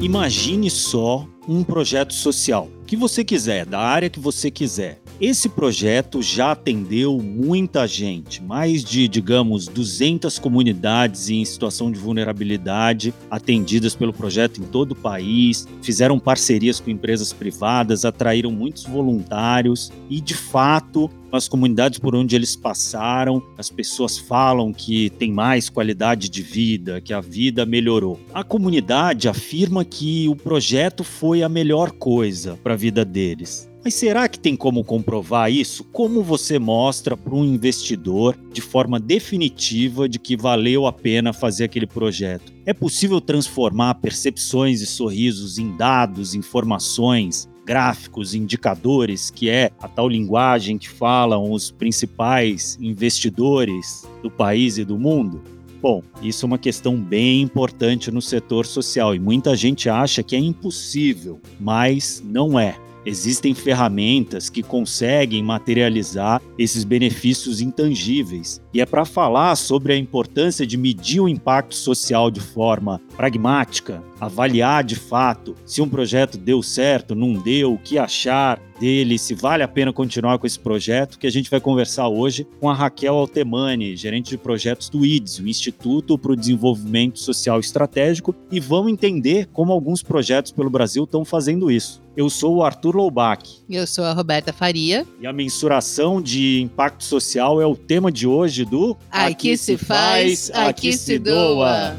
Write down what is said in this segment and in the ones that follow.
Imagine só um projeto social, que você quiser, da área que você quiser. Esse projeto já atendeu muita gente, mais de, digamos, 200 comunidades em situação de vulnerabilidade atendidas pelo projeto em todo o país, fizeram parcerias com empresas privadas, atraíram muitos voluntários e, de fato, as comunidades por onde eles passaram, as pessoas falam que tem mais qualidade de vida, que a vida melhorou. A comunidade afirma que o projeto foi a melhor coisa para a vida deles. Mas será que tem como comprovar isso? Como você mostra para um investidor de forma definitiva de que valeu a pena fazer aquele projeto? É possível transformar percepções e sorrisos em dados, informações, gráficos, indicadores, que é a tal linguagem que falam os principais investidores do país e do mundo? Bom, isso é uma questão bem importante no setor social e muita gente acha que é impossível, mas não é. Existem ferramentas que conseguem materializar esses benefícios intangíveis. E é para falar sobre a importância de medir o impacto social de forma pragmática, avaliar de fato se um projeto deu certo, não deu, o que achar dele, se vale a pena continuar com esse projeto, que a gente vai conversar hoje com a Raquel Altemani, gerente de projetos do IDES, o Instituto para o Desenvolvimento Social Estratégico, e vamos entender como alguns projetos pelo Brasil estão fazendo isso. Eu sou o Arthur Loubach. Eu sou a Roberta Faria. E a mensuração de impacto social é o tema de hoje do Aqui, aqui se faz, aqui, aqui se doa.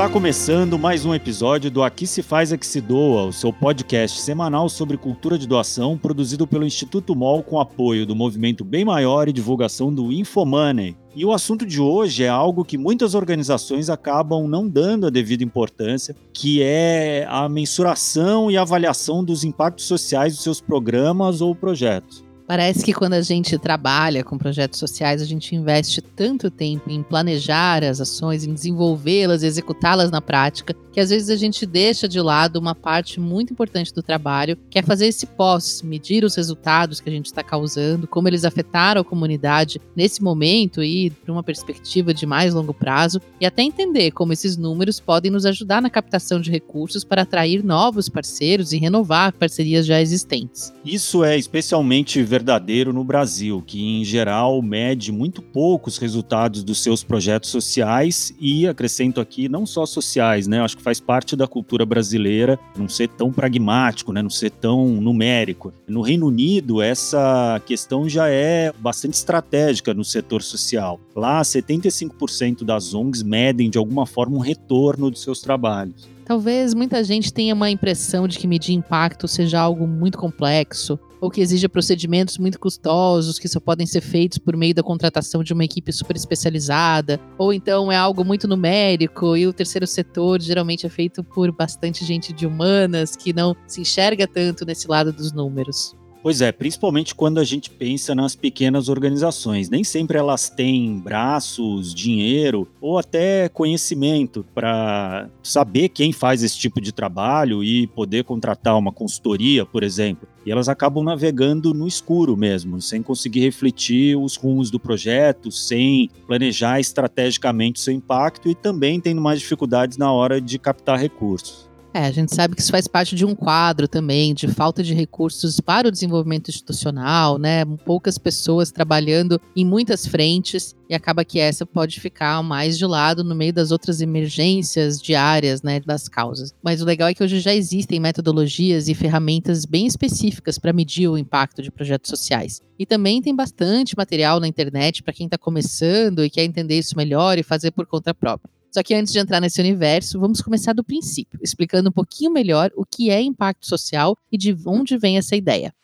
Está começando mais um episódio do Aqui se faz, aqui se doa, o seu podcast semanal sobre cultura de doação, produzido pelo Instituto MOL com apoio do movimento Bem Maior e divulgação do Infomoney. E o assunto de hoje é algo que muitas organizações acabam não dando a devida importância, que é a mensuração e avaliação dos impactos sociais dos seus programas ou projetos. Parece que quando a gente trabalha com projetos sociais, a gente investe tanto tempo em planejar as ações, em desenvolvê-las, executá-las na prática, que às vezes a gente deixa de lado uma parte muito importante do trabalho, que é fazer esse pós, medir os resultados que a gente está causando, como eles afetaram a comunidade nesse momento e para uma perspectiva de mais longo prazo, e até entender como esses números podem nos ajudar na captação de recursos para atrair novos parceiros e renovar parcerias já existentes. Isso é especialmente verdadeiro no Brasil, que em geral mede muito poucos resultados dos seus projetos sociais e acrescento aqui não só sociais, né? Acho que faz parte da cultura brasileira não ser tão pragmático, né? Não ser tão numérico. No Reino Unido essa questão já é bastante estratégica no setor social. Lá 75% das ONGs medem de alguma forma um retorno dos seus trabalhos. Talvez muita gente tenha uma impressão de que medir impacto seja algo muito complexo ou que exija procedimentos muito custosos que só podem ser feitos por meio da contratação de uma equipe super especializada, ou então é algo muito numérico e o terceiro setor geralmente é feito por bastante gente de humanas que não se enxerga tanto nesse lado dos números. Pois é, principalmente quando a gente pensa nas pequenas organizações. Nem sempre elas têm braços, dinheiro ou até conhecimento para saber quem faz esse tipo de trabalho e poder contratar uma consultoria, por exemplo. E elas acabam navegando no escuro mesmo, sem conseguir refletir os rumos do projeto, sem planejar estrategicamente seu impacto e também tendo mais dificuldades na hora de captar recursos. É, a gente sabe que isso faz parte de um quadro também de falta de recursos para o desenvolvimento institucional, né? Poucas pessoas trabalhando em muitas frentes e acaba que essa pode ficar mais de lado no meio das outras emergências diárias, né, das causas. Mas o legal é que hoje já existem metodologias e ferramentas bem específicas para medir o impacto de projetos sociais. E também tem bastante material na internet para quem está começando e quer entender isso melhor e fazer por conta própria. Só que antes de entrar nesse universo, vamos começar do princípio, explicando um pouquinho melhor o que é impacto social e de onde vem essa ideia.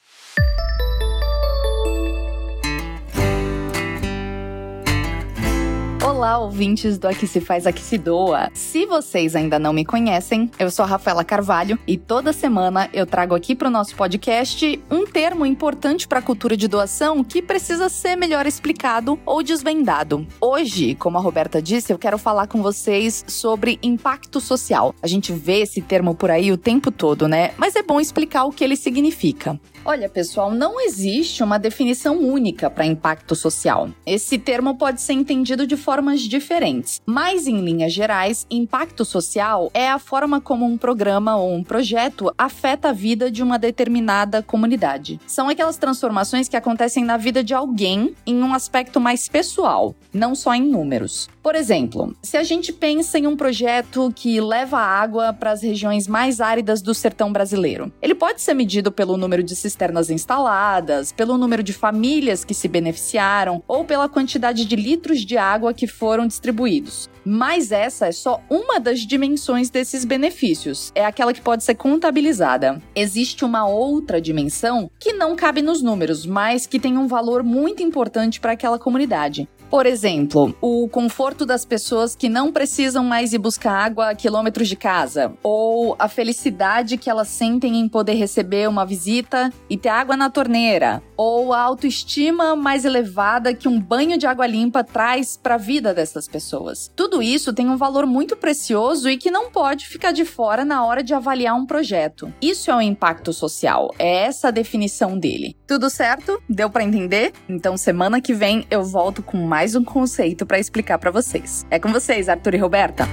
Olá, ouvintes do Aqui Se Faz Aqui Se Doa. Se vocês ainda não me conhecem, eu sou a Rafaela Carvalho e toda semana eu trago aqui para o nosso podcast um termo importante para a cultura de doação que precisa ser melhor explicado ou desvendado. Hoje, como a Roberta disse, eu quero falar com vocês sobre impacto social. A gente vê esse termo por aí o tempo todo, né? Mas é bom explicar o que ele significa. Olha, pessoal, não existe uma definição única para impacto social. Esse termo pode ser entendido de formas diferentes, mas em linhas gerais, impacto social é a forma como um programa ou um projeto afeta a vida de uma determinada comunidade. São aquelas transformações que acontecem na vida de alguém em um aspecto mais pessoal, não só em números. Por exemplo, se a gente pensa em um projeto que leva água para as regiões mais áridas do sertão brasileiro, ele pode ser medido pelo número de cisternas instaladas, pelo número de famílias que se beneficiaram ou pela quantidade de litros de água que foram distribuídos. Mas essa é só uma das dimensões desses benefícios, é aquela que pode ser contabilizada. Existe uma outra dimensão que não cabe nos números, mas que tem um valor muito importante para aquela comunidade. Por exemplo, o conforto das pessoas que não precisam mais ir buscar água a quilômetros de casa, ou a felicidade que elas sentem em poder receber uma visita e ter água na torneira, ou a autoestima mais elevada que um banho de água limpa traz para a vida dessas pessoas. Tudo isso tem um valor muito precioso e que não pode ficar de fora na hora de avaliar um projeto. Isso é o impacto social, é essa a definição dele. Tudo certo? Deu para entender? Então semana que vem eu volto com mais um conceito para explicar para vocês. É com vocês, Arthur e Roberta.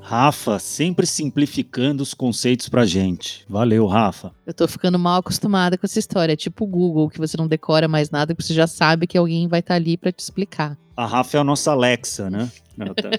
Rafa, sempre simplificando os conceitos pra gente. Valeu, Rafa. Eu tô ficando mal acostumada com essa história. É tipo o Google, que você não decora mais nada, que você já sabe que alguém vai estar tá ali para te explicar. A Rafa é a nossa Alexa, né? Tá.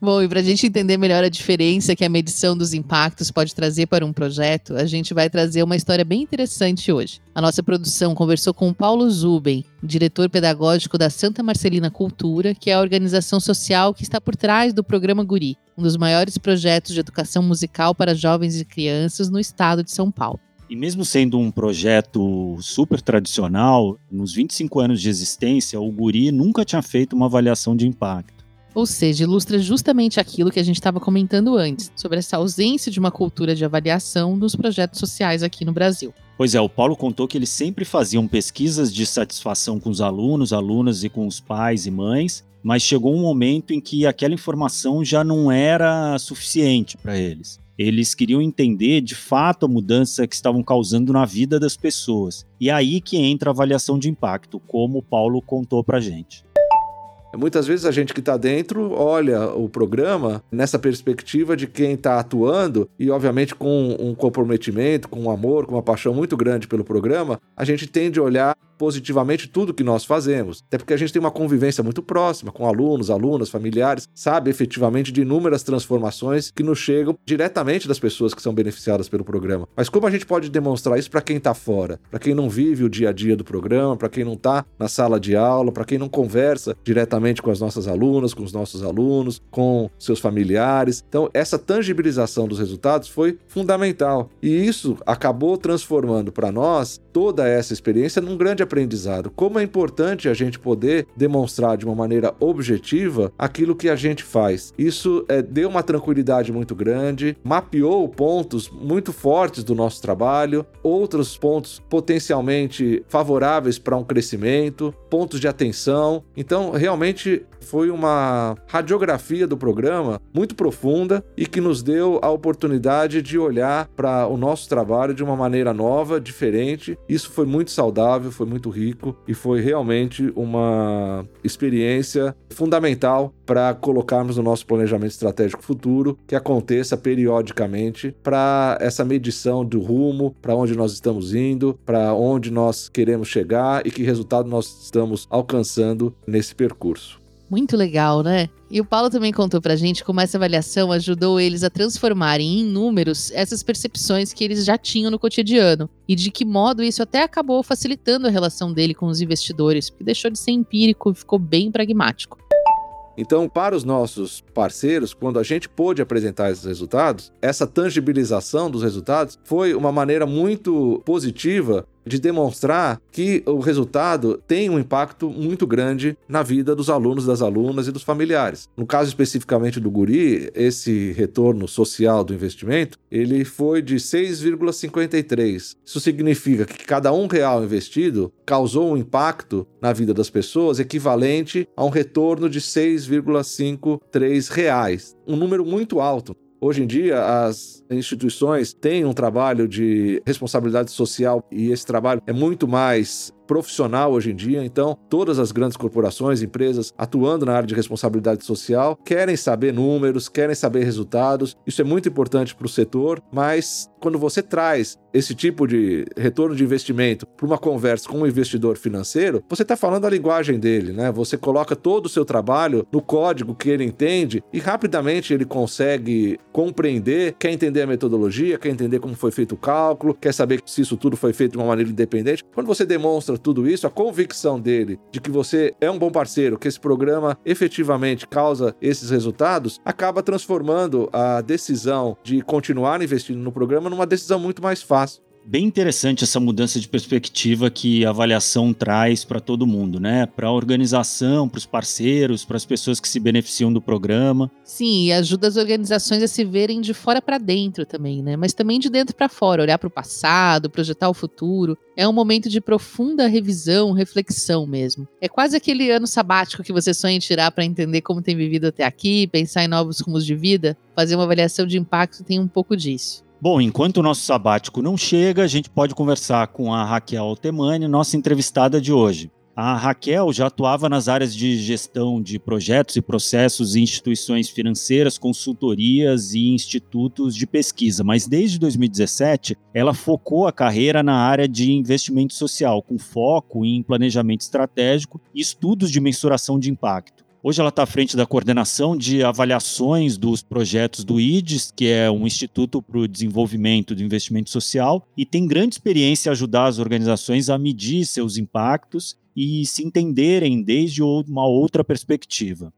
Bom, e para a gente entender melhor a diferença que a medição dos impactos pode trazer para um projeto, a gente vai trazer uma história bem interessante hoje. A nossa produção conversou com o Paulo Zuben, diretor pedagógico da Santa Marcelina Cultura, que é a organização social que está por trás do programa Guri, um dos maiores projetos de educação musical para jovens e crianças no estado de São Paulo. E mesmo sendo um projeto super tradicional, nos 25 anos de existência, o Guri nunca tinha feito uma avaliação de impacto. Ou seja, ilustra justamente aquilo que a gente estava comentando antes, sobre essa ausência de uma cultura de avaliação dos projetos sociais aqui no Brasil. Pois é, o Paulo contou que eles sempre faziam pesquisas de satisfação com os alunos, alunas e com os pais e mães, mas chegou um momento em que aquela informação já não era suficiente para eles. Eles queriam entender de fato a mudança que estavam causando na vida das pessoas. E é aí que entra a avaliação de impacto, como o Paulo contou para gente. Muitas vezes a gente que está dentro olha o programa nessa perspectiva de quem está atuando e, obviamente, com um comprometimento, com um amor, com uma paixão muito grande pelo programa, a gente tende a olhar positivamente tudo que nós fazemos. Até porque a gente tem uma convivência muito próxima com alunos, alunas, familiares, sabe efetivamente de inúmeras transformações que nos chegam diretamente das pessoas que são beneficiadas pelo programa. Mas como a gente pode demonstrar isso para quem está fora, para quem não vive o dia a dia do programa, para quem não está na sala de aula, para quem não conversa diretamente com as nossas alunas, com os nossos alunos, com seus familiares. Então, essa tangibilização dos resultados foi fundamental. E isso acabou transformando para nós toda essa experiência num grande aprendizado. Como é importante a gente poder demonstrar de uma maneira objetiva aquilo que a gente faz. Isso é, deu uma tranquilidade muito grande, mapeou pontos muito fortes do nosso trabalho, outros pontos potencialmente favoráveis para um crescimento, pontos de atenção. Então, realmente foi uma radiografia do programa muito profunda e que nos deu a oportunidade de olhar para o nosso trabalho de uma maneira nova, diferente. Isso foi muito saudável, foi muito rico e foi realmente uma experiência fundamental para colocarmos no nosso planejamento estratégico futuro que aconteça periodicamente para essa medição do rumo, para onde nós estamos indo, para onde nós queremos chegar e que resultado nós estamos alcançando nesse percurso. Muito legal, né? E o Paulo também contou pra gente como essa avaliação ajudou eles a transformarem em números essas percepções que eles já tinham no cotidiano. E de que modo isso até acabou facilitando a relação dele com os investidores, porque deixou de ser empírico e ficou bem pragmático. Então, para os nossos parceiros, quando a gente pôde apresentar esses resultados, essa tangibilização dos resultados foi uma maneira muito positiva de demonstrar que o resultado tem um impacto muito grande na vida dos alunos, das alunas e dos familiares. No caso especificamente do Guri, esse retorno social do investimento, ele foi de 6,53. Isso significa que cada um real investido causou um impacto na vida das pessoas equivalente a um retorno de 6,53 reais. Um número muito alto. Hoje em dia, as instituições têm um trabalho de responsabilidade social e esse trabalho é muito mais profissional hoje em dia, então todas as grandes corporações, empresas atuando na área de responsabilidade social querem saber números, querem saber resultados. Isso é muito importante para o setor, mas quando você traz esse tipo de retorno de investimento para uma conversa com um investidor financeiro, você está falando a linguagem dele, né? Você coloca todo o seu trabalho no código que ele entende e rapidamente ele consegue compreender, quer entender a metodologia, quer entender como foi feito o cálculo, quer saber se isso tudo foi feito de uma maneira independente. Quando você demonstra demonstra tudo isso, a convicção dele de que você é um bom parceiro, que esse programa efetivamente causa esses resultados, acaba transformando a decisão de continuar investindo no programa numa decisão muito mais fácil bem interessante essa mudança de perspectiva que a avaliação traz para todo mundo, né? Para a organização, para os parceiros, para as pessoas que se beneficiam do programa. Sim, e ajuda as organizações a se verem de fora para dentro também, né? Mas também de dentro para fora, olhar para o passado, projetar o futuro. É um momento de profunda revisão, reflexão mesmo. É quase aquele ano sabático que você sonha em tirar para entender como tem vivido até aqui, pensar em novos rumos de vida. Fazer uma avaliação de impacto tem um pouco disso. Bom, enquanto o nosso sabático não chega, a gente pode conversar com a Raquel Altemani, nossa entrevistada de hoje. A Raquel já atuava nas áreas de gestão de projetos e processos em instituições financeiras, consultorias e institutos de pesquisa, mas desde 2017 ela focou a carreira na área de investimento social, com foco em planejamento estratégico e estudos de mensuração de impacto. Hoje ela está à frente da coordenação de avaliações dos projetos do IDES, que é um Instituto para o Desenvolvimento do Investimento Social, e tem grande experiência em ajudar as organizações a medir seus impactos e se entenderem desde uma outra perspectiva.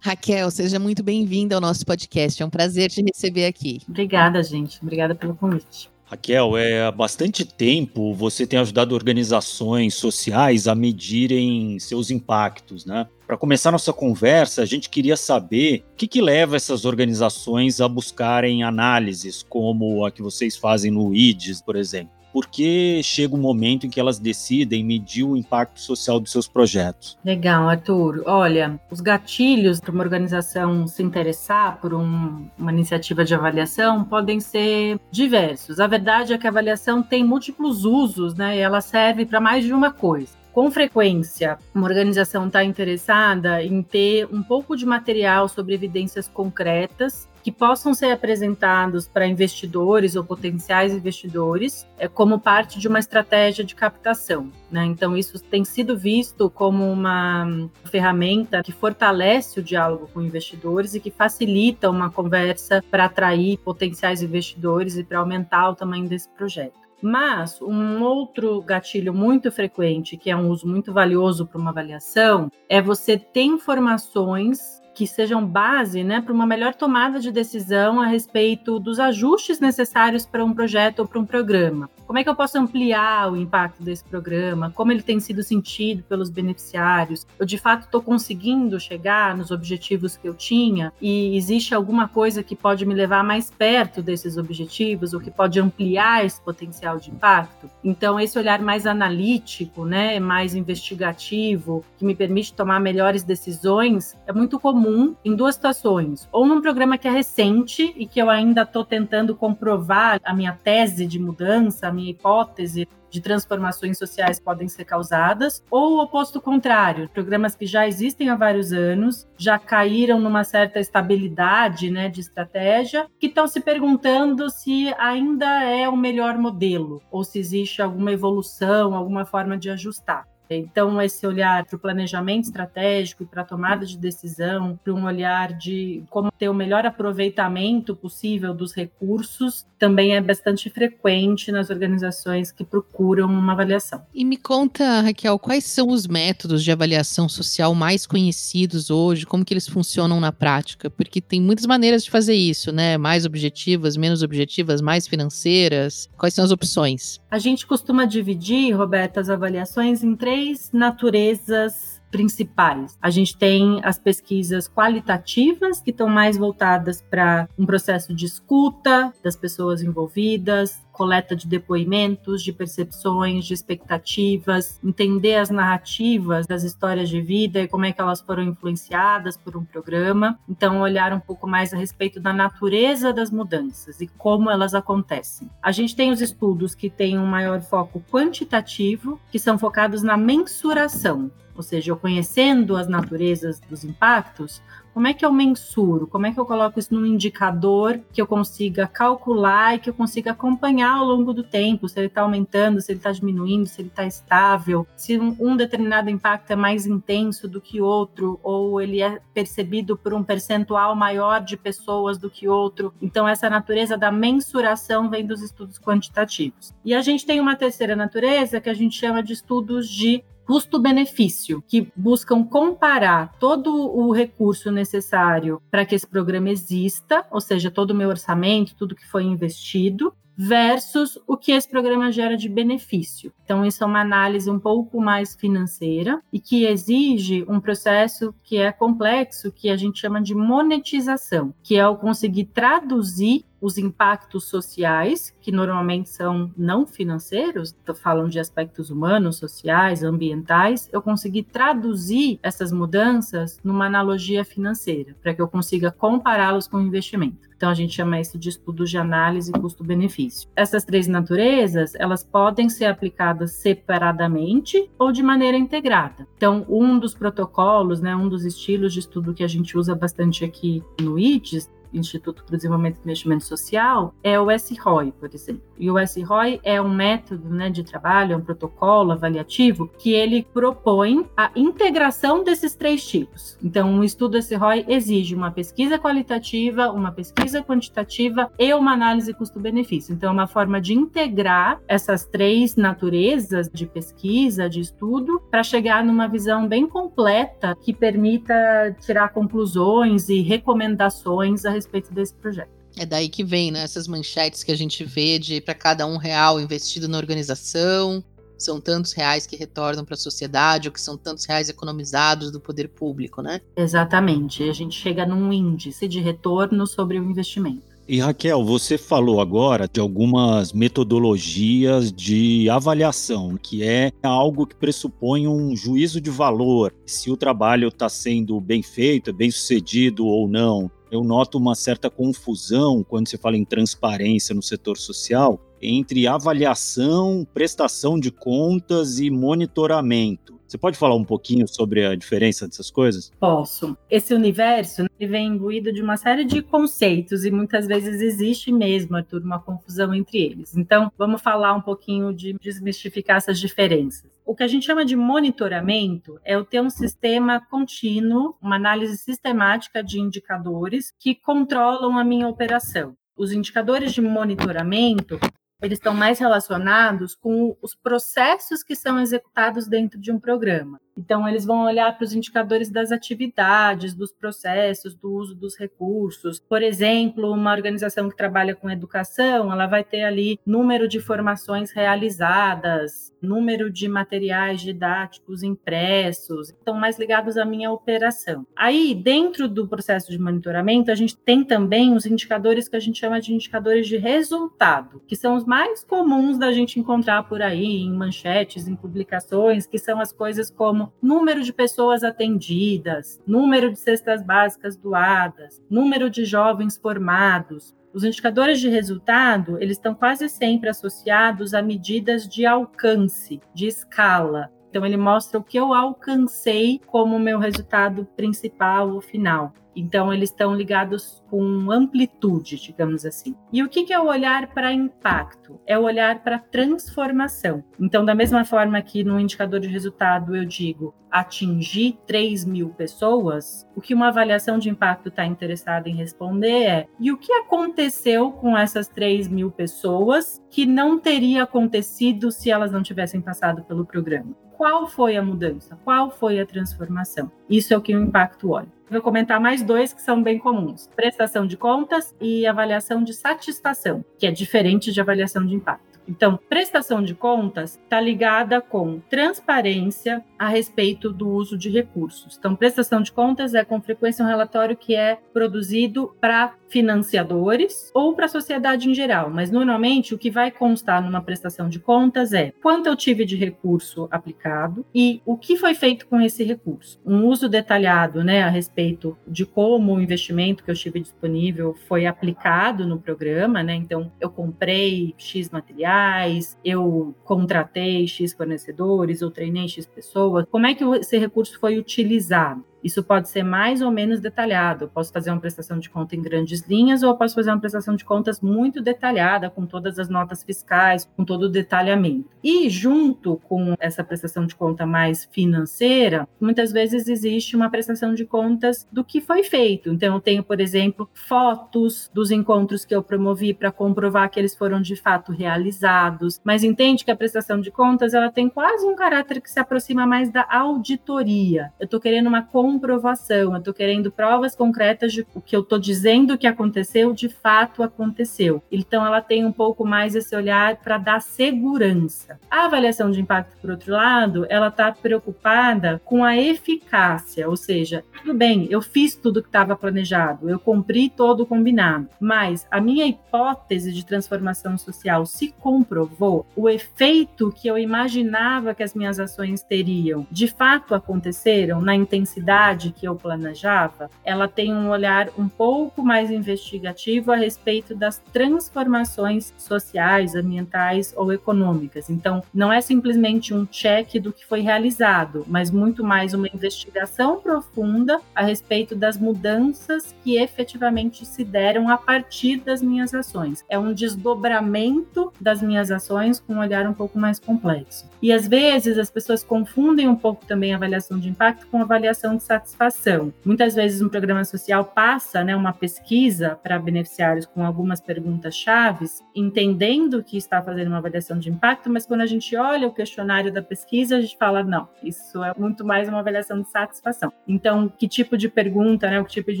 Raquel, seja muito bem-vinda ao nosso podcast. É um prazer te receber aqui. Obrigada, gente. Obrigada pelo convite. Raquel, é, há bastante tempo você tem ajudado organizações sociais a medirem seus impactos, né? Para começar nossa conversa, a gente queria saber o que, que leva essas organizações a buscarem análises como a que vocês fazem no IDES, por exemplo porque chega um momento em que elas decidem medir o impacto social dos seus projetos. Legal, Arthur. Olha, os gatilhos para uma organização se interessar por um, uma iniciativa de avaliação podem ser diversos. A verdade é que a avaliação tem múltiplos usos, né? E ela serve para mais de uma coisa com frequência, uma organização está interessada em ter um pouco de material sobre evidências concretas que possam ser apresentados para investidores ou potenciais investidores é, como parte de uma estratégia de captação. Né? Então, isso tem sido visto como uma ferramenta que fortalece o diálogo com investidores e que facilita uma conversa para atrair potenciais investidores e para aumentar o tamanho desse projeto. Mas um outro gatilho muito frequente, que é um uso muito valioso para uma avaliação, é você ter informações que sejam base né, para uma melhor tomada de decisão a respeito dos ajustes necessários para um projeto ou para um programa. Como é que eu posso ampliar o impacto desse programa? Como ele tem sido sentido pelos beneficiários? Eu de fato estou conseguindo chegar nos objetivos que eu tinha? E existe alguma coisa que pode me levar mais perto desses objetivos ou que pode ampliar esse potencial de impacto? Então, esse olhar mais analítico, né, mais investigativo, que me permite tomar melhores decisões, é muito comum em duas situações. Ou num programa que é recente e que eu ainda estou tentando comprovar a minha tese de mudança, minha hipótese de transformações sociais podem ser causadas, ou o oposto contrário, programas que já existem há vários anos, já caíram numa certa estabilidade né, de estratégia, que estão se perguntando se ainda é o melhor modelo, ou se existe alguma evolução, alguma forma de ajustar. Então, esse olhar para o planejamento estratégico para a tomada de decisão, para um olhar de como ter o melhor aproveitamento possível dos recursos, também é bastante frequente nas organizações que procuram uma avaliação. E me conta, Raquel, quais são os métodos de avaliação social mais conhecidos hoje? Como que eles funcionam na prática? Porque tem muitas maneiras de fazer isso, né? Mais objetivas, menos objetivas, mais financeiras. Quais são as opções? A gente costuma dividir, Roberta, as avaliações em três naturezas principais. A gente tem as pesquisas qualitativas, que estão mais voltadas para um processo de escuta das pessoas envolvidas, coleta de depoimentos, de percepções, de expectativas, entender as narrativas das histórias de vida e como é que elas foram influenciadas por um programa. Então, olhar um pouco mais a respeito da natureza das mudanças e como elas acontecem. A gente tem os estudos que têm um maior foco quantitativo, que são focados na mensuração, ou seja, eu conhecendo as naturezas dos impactos, como é que eu mensuro? Como é que eu coloco isso num indicador que eu consiga calcular e que eu consiga acompanhar ao longo do tempo? Se ele está aumentando, se ele está diminuindo, se ele está estável, se um, determinado impacto é mais intenso do que outro, ou ele é percebido por um percentual maior de pessoas do que outro. Então, essa natureza da mensuração vem dos estudos quantitativos. E a gente tem uma terceira natureza que a gente chama de estudos de custo-benefício, que buscam comparar todo o recurso necessário para que esse programa exista, ou seja, todo o meu orçamento, tudo que foi investido, versus o que esse programa gera de benefício. Então, isso é uma análise um pouco mais financeira e que exige um processo que é complexo, que a gente chama de monetização, que é o conseguir traduzir os impactos sociais, que normalmente são não financeiros, falam de aspectos humanos, sociais, ambientais, eu consegui traduzir essas mudanças numa analogia financeira, para que eu consiga compará-los com o investimento. Então a gente chama isso de estudo de análise custo-benefício. Essas três naturezas, elas podem ser aplicadas separadamente ou de maneira integrada. Então, um dos protocolos, né, um dos estilos de estudo que a gente usa bastante aqui no ITES Instituto para o Desenvolvimento e Investimento Social, é o SROI, por exemplo. E o SROI é um método né, de trabalho, é um protocolo avaliativo que ele propõe a integração desses três tipos. Então, um estudo SROI exige uma pesquisa qualitativa, uma pesquisa quantitativa e uma análise custo-benefício. Então, é uma forma de integrar essas três naturezas de pesquisa, de estudo, para chegar numa visão bem completa que permita tirar conclusões e recomendações a respeito desse projeto. É daí que vem, né? Essas manchetes que a gente vê de para cada um real investido na organização, são tantos reais que retornam para a sociedade, ou que são tantos reais economizados do poder público, né? Exatamente. A gente chega num índice de retorno sobre o investimento. E Raquel, você falou agora de algumas metodologias de avaliação, que é algo que pressupõe um juízo de valor, se o trabalho está sendo bem feito, é bem sucedido ou não eu noto uma certa confusão quando se fala em transparência no setor social entre avaliação, prestação de contas e monitoramento. Você pode falar um pouquinho sobre a diferença dessas coisas? Posso. Esse universo vem imbuído de uma série de conceitos e muitas vezes existe mesmo, Arthur, uma confusão entre eles. Então, vamos falar um pouquinho de desmistificar essas diferenças. O que a gente chama de monitoramento é o ter um sistema contínuo, uma análise sistemática de indicadores que controlam a minha operação. Os indicadores de monitoramento eles estão mais relacionados com os processos que são executados dentro de um programa. Então, eles vão olhar para os indicadores das atividades, dos processos, do uso dos recursos. Por exemplo, uma organização que trabalha com educação, ela vai ter ali número de formações realizadas, número de materiais didáticos impressos, estão mais ligados à minha operação. Aí, dentro do processo de monitoramento, a gente tem também os indicadores que a gente chama de indicadores de resultado, que são os mais comuns da gente encontrar por aí em manchetes, em publicações, que são as coisas como número de pessoas atendidas, número de cestas básicas doadas, número de jovens formados. Os indicadores de resultado, eles estão quase sempre associados a medidas de alcance, de escala. Então ele mostra o que eu alcancei como meu resultado principal ou final. Então, eles estão ligados com amplitude, digamos assim. E o que é o olhar para impacto? É o olhar para transformação. Então, da mesma forma que no indicador de resultado eu digo atingir 3 mil pessoas, o que uma avaliação de impacto está interessada em responder é: e o que aconteceu com essas 3 mil pessoas que não teria acontecido se elas não tivessem passado pelo programa? Qual foi a mudança? Qual foi a transformação? Isso é o que o impacto olha. Vou comentar mais dois que são bem comuns: prestação de contas e avaliação de satisfação, que é diferente de avaliação de impacto. Então, prestação de contas está ligada com transparência a respeito do uso de recursos. Então, prestação de contas é com frequência um relatório que é produzido para financiadores ou para a sociedade em geral, mas normalmente o que vai constar numa prestação de contas é quanto eu tive de recurso aplicado e o que foi feito com esse recurso. Um uso detalhado, né, a respeito de como o investimento que eu tive disponível foi aplicado no programa, né? Então, eu comprei X material materiais, eu contratei X fornecedores, eu treinei X pessoas. Como é que esse recurso foi utilizado? Isso pode ser mais ou menos detalhado. Eu posso fazer uma prestação de conta em grandes linhas ou eu posso fazer uma prestação de contas muito detalhada, com todas as notas fiscais, com todo o detalhamento. E junto com essa prestação de conta mais financeira, muitas vezes existe uma prestação de contas do que foi feito. Então, eu tenho, por exemplo, fotos dos encontros que eu promovi para comprovar que eles foram de fato realizados. Mas entende que a prestação de contas ela tem quase um caráter que se aproxima mais da auditoria. Eu estou querendo uma comprovação, eu estou querendo provas concretas de o que eu estou dizendo que aconteceu, de fato aconteceu. Então, ela tem um pouco mais esse olhar para dar segurança. A avaliação de impacto, por outro lado, ela está preocupada com a eficácia, ou seja, tudo bem, eu fiz tudo que estava planejado, eu cumpri todo o combinado, mas a minha hipótese de transformação social se comprovou, o efeito que eu imaginava que as minhas ações teriam, de fato aconteceram na intensidade que eu planejava, ela tem um olhar um pouco mais investigativo a respeito das transformações sociais, ambientais ou econômicas. Então, não é simplesmente um check do que foi realizado, mas muito mais uma investigação profunda a respeito das mudanças que efetivamente se deram a partir das minhas ações. É um desdobramento das minhas ações com um olhar um pouco mais complexo. E às vezes as pessoas confundem um pouco também a avaliação de impacto com a avaliação de satisfação. Muitas vezes um programa social passa né, uma pesquisa para beneficiários com algumas perguntas chaves, entendendo que está fazendo uma avaliação de impacto, mas quando a gente olha o questionário da pesquisa, a gente fala, não, isso é muito mais uma avaliação de satisfação. Então, que tipo de pergunta, né, que tipo de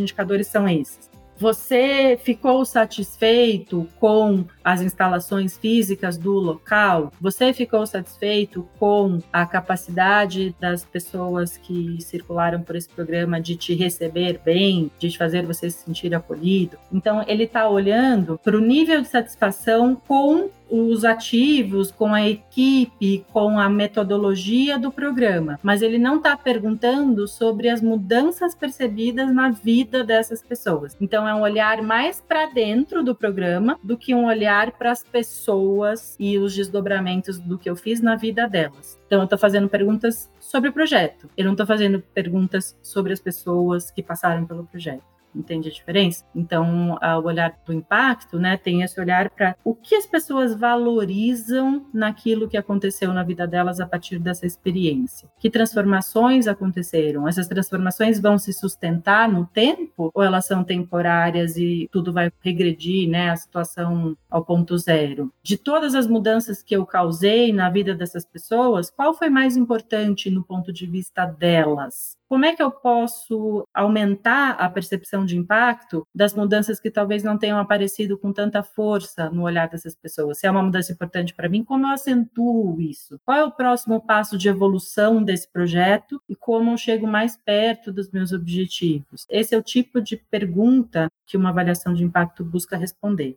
indicadores são esses? Você ficou satisfeito com as instalações físicas do local? Você ficou satisfeito com a capacidade das pessoas que circularam por esse programa de te receber bem, de fazer você se sentir acolhido? Então, ele está olhando para o nível de satisfação com os ativos, com a equipe, com a metodologia do programa, mas ele não está perguntando sobre as mudanças percebidas na vida dessas pessoas. Então é um olhar mais para dentro do programa do que um olhar para as pessoas e os desdobramentos do que eu fiz na vida delas. Então eu estou fazendo perguntas sobre o projeto. Eu não estou fazendo perguntas sobre as pessoas que passaram pelo projeto entende a diferença? Então, o olhar do impacto, né, tem esse olhar para o que as pessoas valorizam naquilo que aconteceu na vida delas a partir dessa experiência. Que transformações aconteceram? Essas transformações vão se sustentar no tempo ou elas são temporárias e tudo vai regredir, né, a situação ao ponto zero? De todas as mudanças que eu causei na vida dessas pessoas, qual foi mais importante no ponto de vista delas? Como é que eu posso aumentar a percepção de impacto das mudanças que talvez não tenham aparecido com tanta força no olhar dessas pessoas? Se é uma mudança importante para mim, como eu acentuo isso? Qual é o próximo passo de evolução desse projeto e como eu chego mais perto dos meus objetivos? Esse é o tipo de pergunta que uma avaliação de impacto busca responder.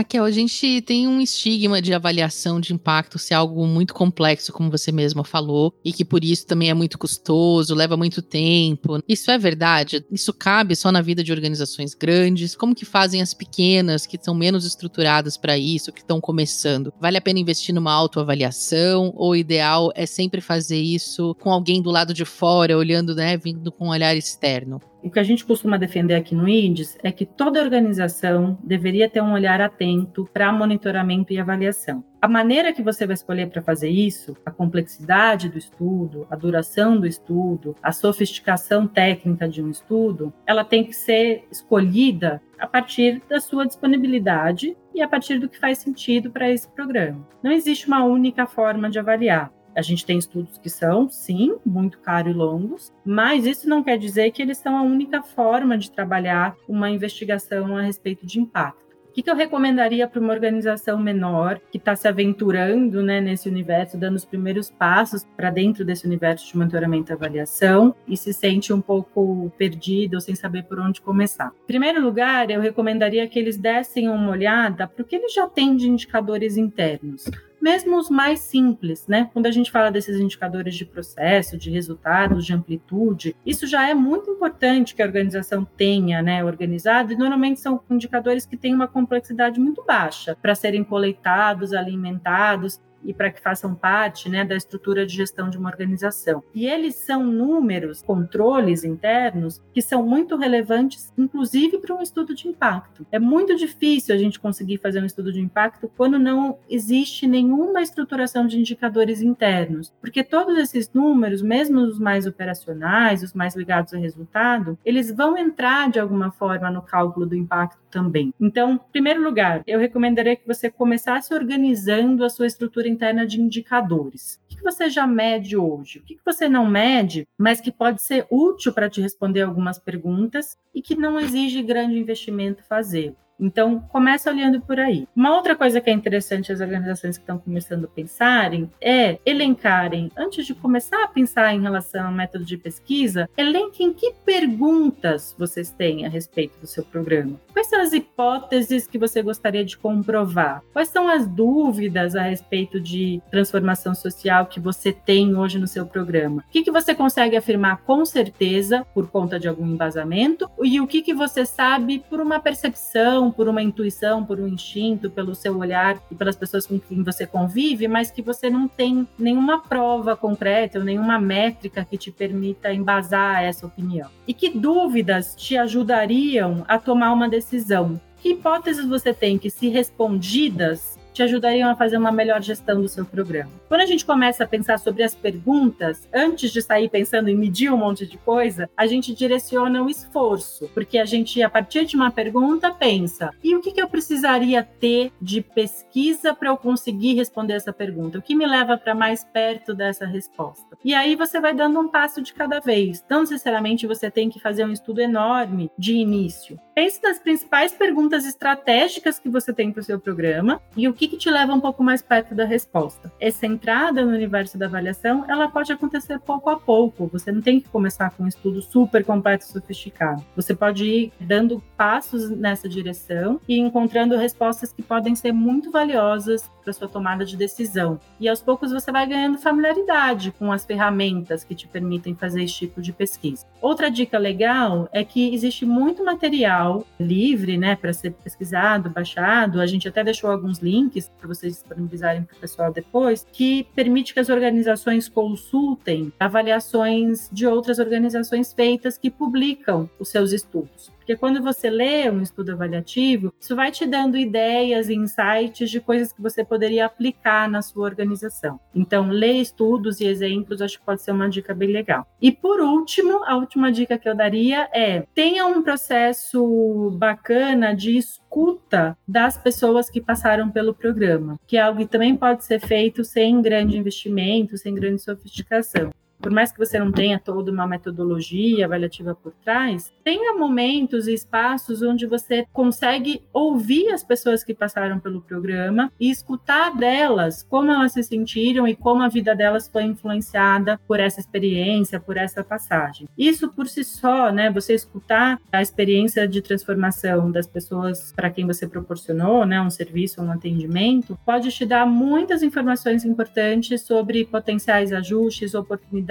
Raquel, a gente tem um estigma de avaliação de impacto ser algo muito complexo, como você mesma falou, e que por isso também é muito custoso, leva muito tempo. Isso é verdade? Isso cabe só na vida de organizações grandes? Como que fazem as pequenas, que são menos estruturadas para isso, que estão começando? Vale a pena investir numa autoavaliação? Ou o ideal é sempre fazer isso com alguém do lado de fora, olhando, né, vindo com um olhar externo? O que a gente costuma defender aqui no INDES é que toda organização deveria ter um olhar atento para monitoramento e avaliação. A maneira que você vai escolher para fazer isso, a complexidade do estudo, a duração do estudo, a sofisticação técnica de um estudo, ela tem que ser escolhida a partir da sua disponibilidade e a partir do que faz sentido para esse programa. Não existe uma única forma de avaliar. A gente tem estudos que são, sim, muito caros e longos, mas isso não quer dizer que eles são a única forma de trabalhar uma investigação a respeito de impacto. O que, eu recomendaria para uma organização menor que está se aventurando né, nesse universo, dando os primeiros passos para dentro desse universo de monitoramento e avaliação e se sente um pouco perdido ou sem saber por onde começar? Em primeiro lugar, eu recomendaria que eles dessem uma olhada para o que eles já têm de indicadores internos mesmo os mais simples, né? Quando a gente fala desses indicadores de processo, de resultados, de amplitude, isso já é muito importante que a organização tenha, né, organizado, e normalmente são indicadores que têm uma complexidade muito baixa para serem coletados, alimentados e para que façam parte né, da estrutura de gestão de uma organização. E eles são números, controles internos que são muito relevantes, inclusive para um estudo de impacto. É muito difícil a gente conseguir fazer um estudo de impacto quando não existe nenhuma estruturação de indicadores internos, porque todos esses números, mesmo os mais operacionais, os mais ligados a resultado, eles vão entrar de alguma forma no cálculo do impacto também. Então, em primeiro lugar, eu recomendaria que você começasse organizando a sua estrutura interna de indicadores. O que você já mede hoje? O que você não mede, mas que pode ser útil para te responder algumas perguntas e que não exige grande investimento fazer? Então, começa olhando por aí. Uma outra coisa que é interessante as organizações que estão começando a pensarem é elencarem, antes de começar a pensar em relação ao método de pesquisa, elenquem que perguntas vocês têm a respeito do seu programa. Quais são as hipóteses que você gostaria de comprovar? Quais são as dúvidas a respeito de transformação social que você tem hoje no seu programa? O que, que você consegue afirmar com certeza por conta de algum embasamento e o que, que você sabe por uma percepção, por uma intuição, por um instinto, pelo seu olhar e pelas pessoas com quem você convive, mas que você não tem nenhuma prova concreta ou nenhuma métrica que te permita embasar essa opinião. E que dúvidas te ajudariam a tomar uma decisão? Que hipóteses você tem que, se respondidas, te ajudariam a fazer uma melhor gestão do seu programa. Quando a gente começa a pensar sobre as perguntas, antes de sair pensando em medir um monte de coisa, a gente direciona o esforço, porque a gente, a partir de uma pergunta, pensa: e o que, que eu precisaria ter de pesquisa para eu conseguir responder essa pergunta? O que me leva para mais perto dessa resposta? E aí você vai dando um passo de cada vez. Não necessariamente você tem que fazer um estudo enorme de início. Pense nas principais perguntas estratégicas que você tem para o seu programa e o que, que te leva um pouco mais perto da resposta. Essa entrada no universo da avaliação, ela pode acontecer pouco a pouco. Você não tem que começar com um estudo super completo e sofisticado. Você pode ir dando passos nessa direção e encontrando respostas que podem ser muito valiosas para sua tomada de decisão. E aos poucos você vai ganhando familiaridade com as ferramentas que te permitem fazer esse tipo de pesquisa. Outra dica legal é que existe muito material livre, né, para ser pesquisado, baixado. A gente até deixou alguns links para vocês disponibilizarem para o pessoal depois, que permite que as organizações consultem avaliações de outras organizações feitas que publicam os seus estudos. Porque quando você lê um estudo avaliativo, isso vai te dando ideias e insights de coisas que você poderia aplicar na sua organização. Então, ler estudos e exemplos acho que pode ser uma dica bem legal. E por último, a última dica que eu daria é: tenha um processo bacana de escuta das pessoas que passaram pelo programa, que é algo que também pode ser feito sem grande investimento, sem grande sofisticação. Por mais que você não tenha toda uma metodologia avaliativa por trás, tenha momentos e espaços onde você consegue ouvir as pessoas que passaram pelo programa e escutar delas como elas se sentiram e como a vida delas foi influenciada por essa experiência, por essa passagem. Isso por si só, né, você escutar a experiência de transformação das pessoas para quem você proporcionou, né, um serviço, um atendimento, pode te dar muitas informações importantes sobre potenciais ajustes, oportunidades,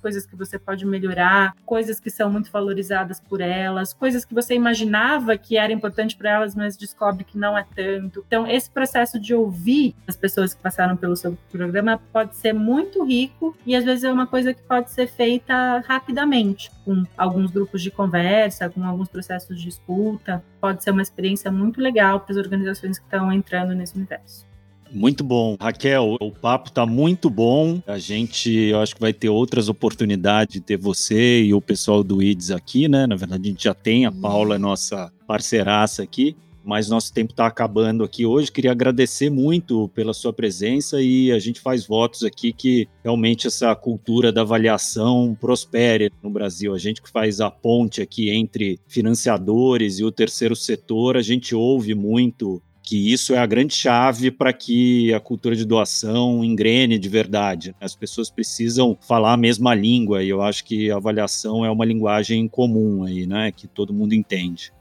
coisas que você pode melhorar, coisas que são muito valorizadas por elas, coisas que você imaginava que era importante para elas, mas descobre que não é tanto. Então, esse processo de ouvir as pessoas que passaram pelo seu programa pode ser muito rico e às vezes é uma coisa que pode ser feita rapidamente, com alguns grupos de conversa, com alguns processos de escuta. Pode ser uma experiência muito legal para as organizações que estão entrando nesse universo. Muito bom. Raquel, o papo tá muito bom. A gente, eu acho que vai ter outras oportunidades de ter você e o pessoal do IDS aqui, né? Na verdade, a gente já tem a Paula, nossa parceiraça aqui mas nosso tempo está acabando aqui hoje. Queria agradecer muito pela sua presença e a gente faz votos aqui que realmente essa cultura da avaliação prospere no Brasil. A gente que faz a ponte aqui entre financiadores e o terceiro setor, a gente ouve muito que isso é a grande chave para que a cultura de doação engrene de verdade. As pessoas precisam falar a mesma língua e eu acho que a avaliação é uma linguagem comum aí, né, que todo mundo entende.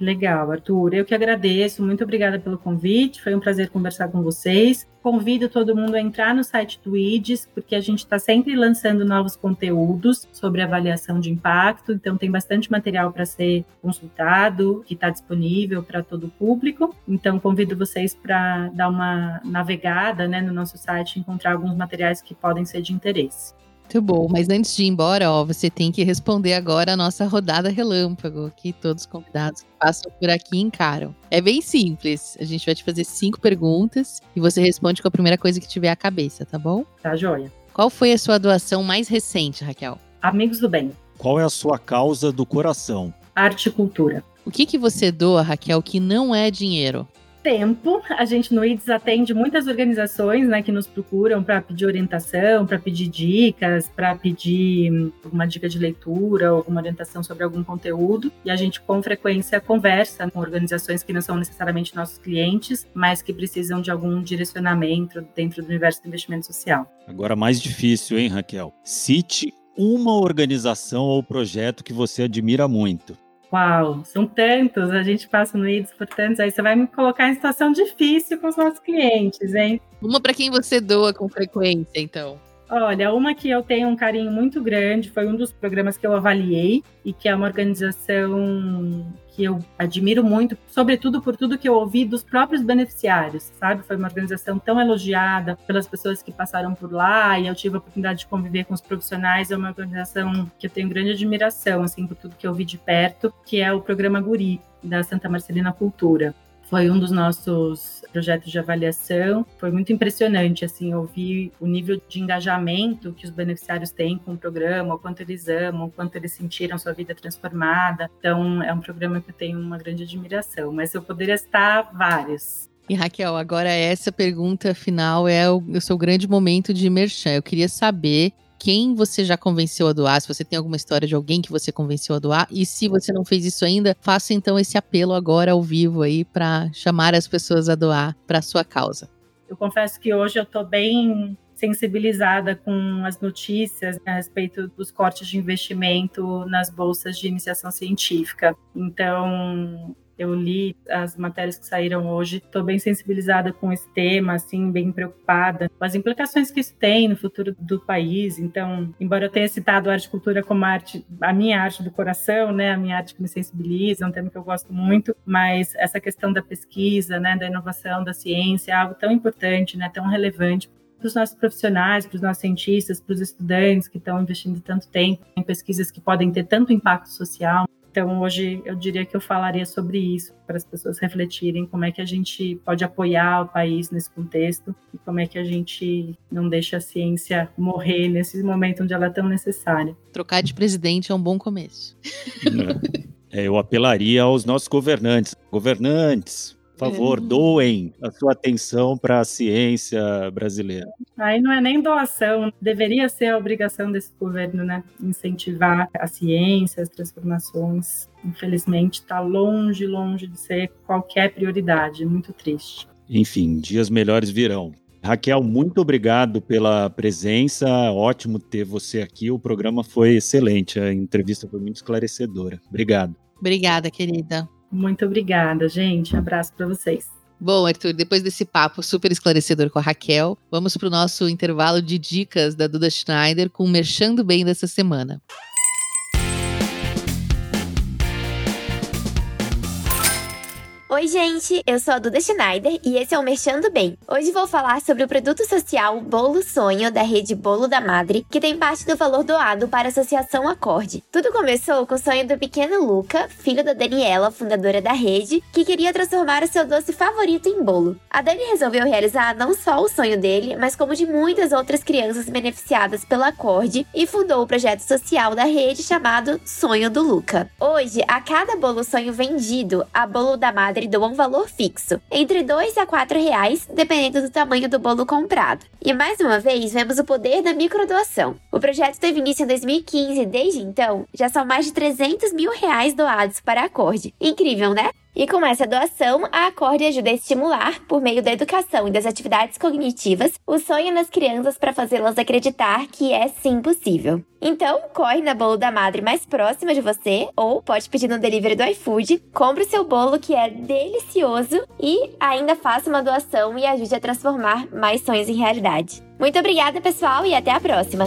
Legal, Arthur. Eu que agradeço. Muito obrigada pelo convite. Foi um prazer conversar com vocês. Convido todo mundo a entrar no site do IDES, porque a gente está sempre lançando novos conteúdos sobre avaliação de impacto. Então, tem bastante material para ser consultado, que está disponível para todo o público. Então, convido vocês para dar uma navegada né, no nosso site e encontrar alguns materiais que podem ser de interesse. Muito bom, mas antes de ir embora, ó, você tem que responder agora a nossa rodada relâmpago, que todos os convidados que passam por aqui encaram. É bem simples, a gente vai te fazer cinco perguntas e você responde com a primeira coisa que tiver à cabeça, tá bom? Tá joia. Qual foi a sua doação mais recente, Raquel? Amigos do Bem. Qual é a sua causa do coração? Arte e cultura. O que, que você doa, Raquel, que não é dinheiro? Tempo, a gente no IDES atende muitas organizações né, que nos procuram para pedir orientação, para pedir dicas, para pedir hum, alguma dica de leitura, alguma orientação sobre algum conteúdo. E a gente, com frequência, conversa com organizações que não são necessariamente nossos clientes, mas que precisam de algum direcionamento dentro do universo do investimento social. Agora, mais difícil, hein, Raquel? Cite uma organização ou projeto que você admira muito. Uau, são tantos, a gente passa no IDES por tantos, aí você vai me colocar em situação difícil com os nossos clientes, hein? Uma para quem você doa com frequência, então. Olha, uma que eu tenho um carinho muito grande foi um dos programas que eu avaliei e que é uma organização que eu admiro muito, sobretudo por tudo que eu ouvi dos próprios beneficiários, sabe? Foi uma organização tão elogiada pelas pessoas que passaram por lá e eu tive a oportunidade de conviver com os profissionais. É uma organização que eu tenho grande admiração, assim, por tudo que eu vi de perto, que é o programa Guri da Santa Marcelina Cultura foi um dos nossos projetos de avaliação. Foi muito impressionante, assim, ouvir o nível de engajamento que os beneficiários têm com o programa, o quanto eles amam, o quanto eles sentiram sua vida transformada. Então, é um programa que eu tenho uma grande admiração, mas eu poderia estar vários. E Raquel, agora essa pergunta final é o, o seu grande momento de merchan. Eu queria saber quem você já convenceu a doar, se você tem alguma história de alguém que você convenceu a doar, e se você não fez isso ainda, faça então esse apelo agora ao vivo aí para chamar as pessoas a doar para sua causa. Eu confesso que hoje eu estou bem sensibilizada com as notícias a respeito dos cortes de investimento nas bolsas de iniciação científica. Então, eu li as matérias que saíram hoje, estou bem sensibilizada com esse tema, assim, bem preocupada com as implicações que isso tem no futuro do país. Então, embora eu tenha citado a arte e cultura como arte, a minha arte do coração, né, a minha arte que me sensibiliza, é um tema que eu gosto muito, mas essa questão da pesquisa, né, da inovação, da ciência, é algo tão importante, né, tão relevante para os nossos profissionais, para os nossos cientistas, para os estudantes que estão investindo tanto tempo em pesquisas que podem ter tanto impacto social. Então, hoje eu diria que eu falaria sobre isso, para as pessoas refletirem como é que a gente pode apoiar o país nesse contexto e como é que a gente não deixa a ciência morrer nesse momento onde ela é tão necessária. Trocar de presidente é um bom começo. É, eu apelaria aos nossos governantes. Governantes, Por favor, doem a sua atenção para a ciência brasileira. Aí não é nem doação, deveria ser a obrigação desse governo, né? Incentivar a ciência, as transformações. Infelizmente, está longe, longe de ser qualquer prioridade. Muito triste. Enfim, dias melhores virão. Raquel, muito obrigado pela presença. Ótimo ter você aqui. O programa foi excelente. A entrevista foi muito esclarecedora. Obrigado. Obrigada, querida. Muito obrigada, gente. Abraço para vocês. Bom, Arthur, depois desse papo super esclarecedor com a Raquel, vamos para o nosso intervalo de dicas da Duda Schneider com o Merchando Bem dessa semana. Oi, gente, eu sou a Duda Schneider e esse é o Merchando Bem. Hoje vou falar sobre o produto social Bolo Sonho da rede Bolo da Madre, que tem parte do valor doado para a Associação Acorde. Tudo começou com o sonho do pequeno Luca, filho da Daniela, fundadora da rede, que queria transformar o seu doce favorito em bolo. A Dani resolveu realizar não só o sonho dele, mas como de muitas outras crianças beneficiadas pela Acorde e fundou o projeto social da rede chamado Sonho do Luca. Hoje, a cada bolo sonho vendido, a Bolo da Madre doa um valor fixo, entre 2 a 4 reais, dependendo do tamanho do bolo comprado. E mais uma vez, vemos o poder da microdoação. O projeto teve início em 2015 e desde então, já são mais de 300 mil reais doados para a Acorde. Incrível, né? E com essa doação, a Acorde ajuda a estimular, por meio da educação e das atividades cognitivas, o sonho nas crianças para fazê-las acreditar que é sim possível. Então, corre na bolo da madre mais próxima de você, ou pode pedir no delivery do iFood, compre o seu bolo que é delicioso e ainda faça uma doação e ajude a transformar mais sonhos em realidade. Muito obrigada, pessoal, e até a próxima!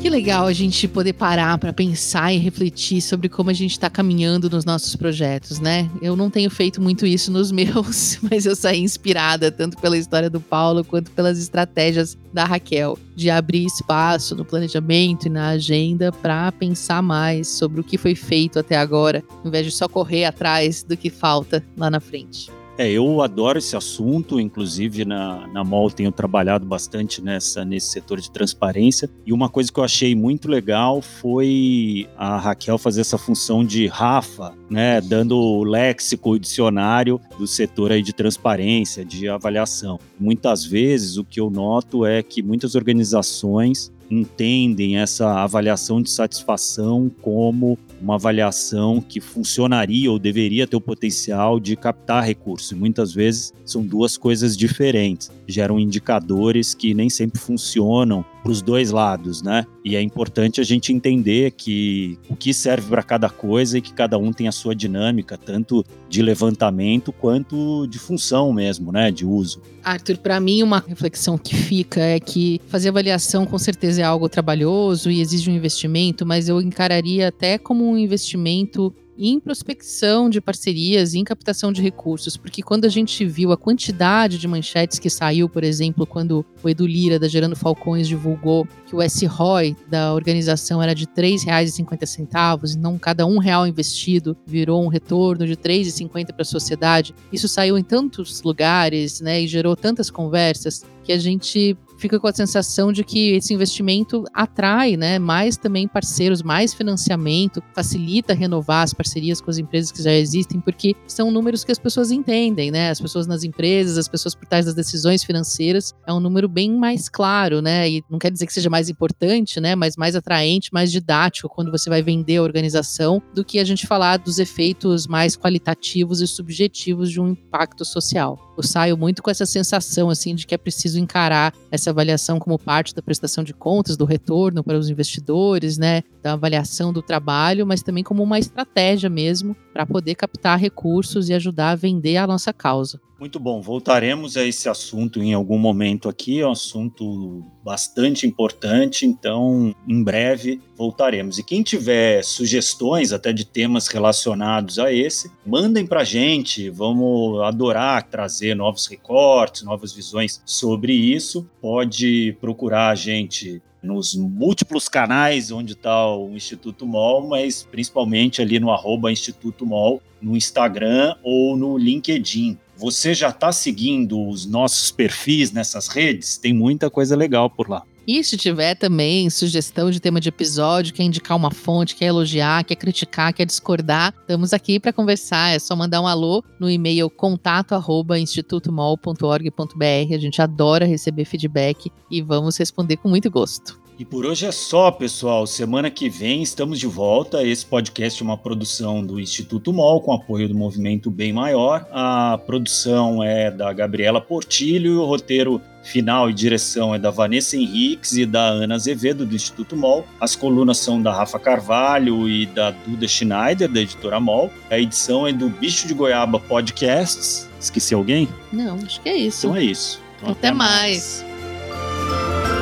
Que legal a gente poder parar para pensar e refletir sobre como a gente está caminhando nos nossos projetos, né? Eu não tenho feito muito isso nos meus, mas eu saí inspirada tanto pela história do Paulo quanto pelas estratégias da Raquel de abrir espaço no planejamento e na agenda para pensar mais sobre o que foi feito até agora, ao invés de só correr atrás do que falta lá na frente. É, eu adoro esse assunto, inclusive na, na MOL tenho trabalhado bastante nessa, nesse setor de transparência. E uma coisa que eu achei muito legal foi a Raquel fazer essa função de Rafa, né, dando o léxico, o dicionário do setor aí de transparência, de avaliação. Muitas vezes o que eu noto é que muitas organizações entendem essa avaliação de satisfação como uma avaliação que funcionaria ou deveria ter o potencial de captar recursos. Muitas vezes são duas coisas diferentes, geram indicadores que nem sempre funcionam para os dois lados, né? E é importante a gente entender que o que serve para cada coisa e que cada um tem a sua dinâmica, tanto de levantamento quanto de função mesmo, né? De uso. Arthur, para mim, uma reflexão que fica é que fazer avaliação com certeza é algo trabalhoso e exige um investimento, mas eu encararia até como um investimento em prospecção de parcerias, em captação de recursos, porque quando a gente viu a quantidade de manchetes que saiu, por exemplo, quando o Edu Lira, da Gerando Falcões, divulgou que o S-ROI da organização era de R$ 3,50, então cada um real investido virou um retorno de R$ 3,50 para a sociedade. Isso saiu em tantos lugares, né, e gerou tantas conversas que a gente fica com a sensação de que esse investimento atrai, né, mais também parceiros, mais financiamento, facilita renovar as parcerias com as empresas que já existem, porque são números que as pessoas entendem, né? As pessoas nas empresas, as pessoas por trás das decisões financeiras, é um número bem mais claro, né? E não quer dizer que seja mais importante, né, mas mais atraente, mais didático quando você vai vender a organização do que a gente falar dos efeitos mais qualitativos e subjetivos de um impacto social. Eu saio muito com essa sensação assim de que é preciso encarar essa avaliação como parte da prestação de contas, do retorno para os investidores, né, da avaliação do trabalho, mas também como uma estratégia mesmo para poder captar recursos e ajudar a vender a nossa causa. Muito bom, voltaremos a esse assunto em algum momento aqui, é um assunto bastante importante, então em breve voltaremos. E quem tiver sugestões até de temas relacionados a esse, mandem para a gente, vamos adorar trazer novos recortes, novas visões sobre isso. Pode procurar a gente nos múltiplos canais onde está o Instituto MOL, mas principalmente ali no arroba Instituto MOL, no Instagram ou no LinkedIn. Você já está seguindo os nossos perfis nessas redes? Tem muita coisa legal por lá. E se tiver também sugestão de tema de episódio, quer indicar uma fonte, quer elogiar, quer criticar, quer discordar, estamos aqui para conversar. É só mandar um alô no e-mail contato@institutomol.org.br. A gente adora receber feedback e vamos responder com muito gosto. E por hoje é só, pessoal. Semana que vem estamos de volta. Esse podcast é uma produção do Instituto MOL, com apoio do Movimento Bem Maior. A produção é da Gabriela Portilho e o roteiro final e direção é da Vanessa Henriques e da Ana Azevedo, do Instituto MOL. As colunas são da Rafa Carvalho e da Duda Schneider, da editora MOL. A edição é do Bicho de Goiaba Podcasts. Esqueci alguém? Não, acho que é isso. Então é isso. Então, até, até mais. mais.